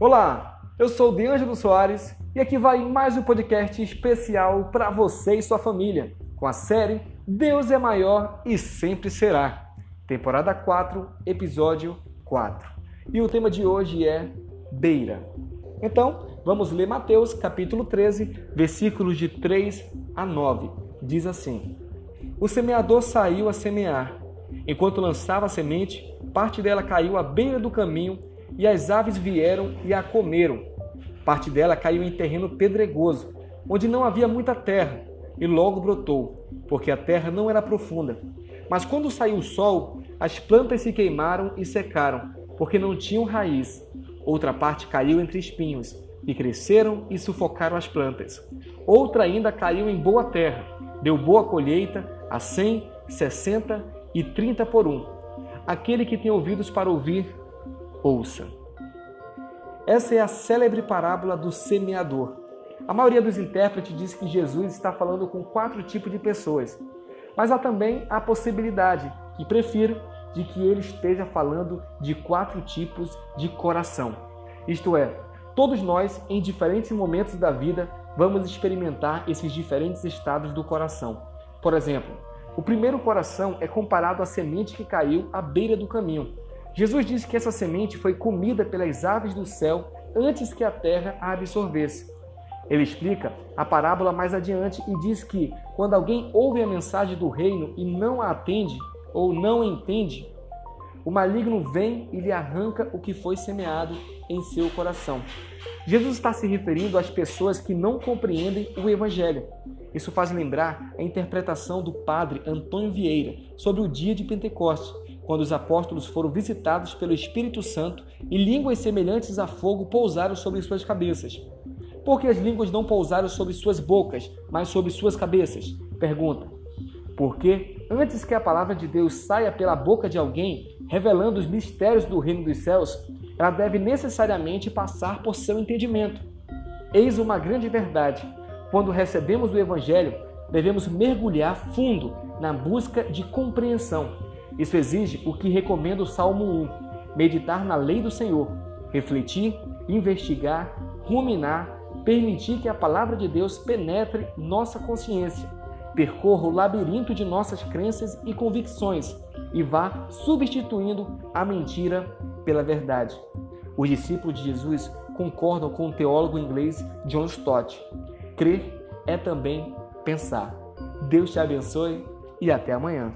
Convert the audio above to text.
Olá, eu sou o Deângelo Soares e aqui vai mais um podcast especial para você e sua família, com a série Deus é Maior e Sempre Será, temporada 4, episódio 4. E o tema de hoje é Beira. Então, vamos ler Mateus capítulo 13, versículos de 3 a 9. Diz assim: O semeador saiu a semear. Enquanto lançava a semente, parte dela caiu à beira do caminho e as aves vieram e a comeram. Parte dela caiu em terreno pedregoso, onde não havia muita terra, e logo brotou, porque a terra não era profunda. Mas quando saiu o sol, as plantas se queimaram e secaram, porque não tinham raiz. Outra parte caiu entre espinhos, e cresceram e sufocaram as plantas. Outra ainda caiu em boa terra, deu boa colheita a cem, sessenta e trinta por um. Aquele que tem ouvidos para ouvir, ouça. Essa é a célebre parábola do semeador. A maioria dos intérpretes diz que Jesus está falando com quatro tipos de pessoas, mas há também a possibilidade, que prefiro, de que ele esteja falando de quatro tipos de coração. Isto é, todos nós, em diferentes momentos da vida, vamos experimentar esses diferentes estados do coração. Por exemplo, o primeiro coração é comparado à semente que caiu à beira do caminho. Jesus disse que essa semente foi comida pelas aves do céu antes que a terra a absorvesse. Ele explica a parábola mais adiante e diz que quando alguém ouve a mensagem do reino e não a atende ou não entende, o maligno vem e lhe arranca o que foi semeado em seu coração. Jesus está se referindo às pessoas que não compreendem o Evangelho. Isso faz lembrar a interpretação do padre Antônio Vieira sobre o dia de Pentecostes, quando os apóstolos foram visitados pelo Espírito Santo e línguas semelhantes a fogo pousaram sobre suas cabeças. Por que as línguas não pousaram sobre suas bocas, mas sobre suas cabeças? Pergunta. Porque antes que a palavra de Deus saia pela boca de alguém, revelando os mistérios do reino dos céus, ela deve necessariamente passar por seu entendimento. Eis uma grande verdade. Quando recebemos o Evangelho, devemos mergulhar fundo na busca de compreensão. Isso exige o que recomenda o Salmo 1: meditar na lei do Senhor, refletir, investigar, ruminar, permitir que a palavra de Deus penetre nossa consciência, percorra o labirinto de nossas crenças e convicções e vá substituindo a mentira pela verdade. Os discípulos de Jesus concordam com o teólogo inglês John Stott. Crer é também pensar. Deus te abençoe e até amanhã.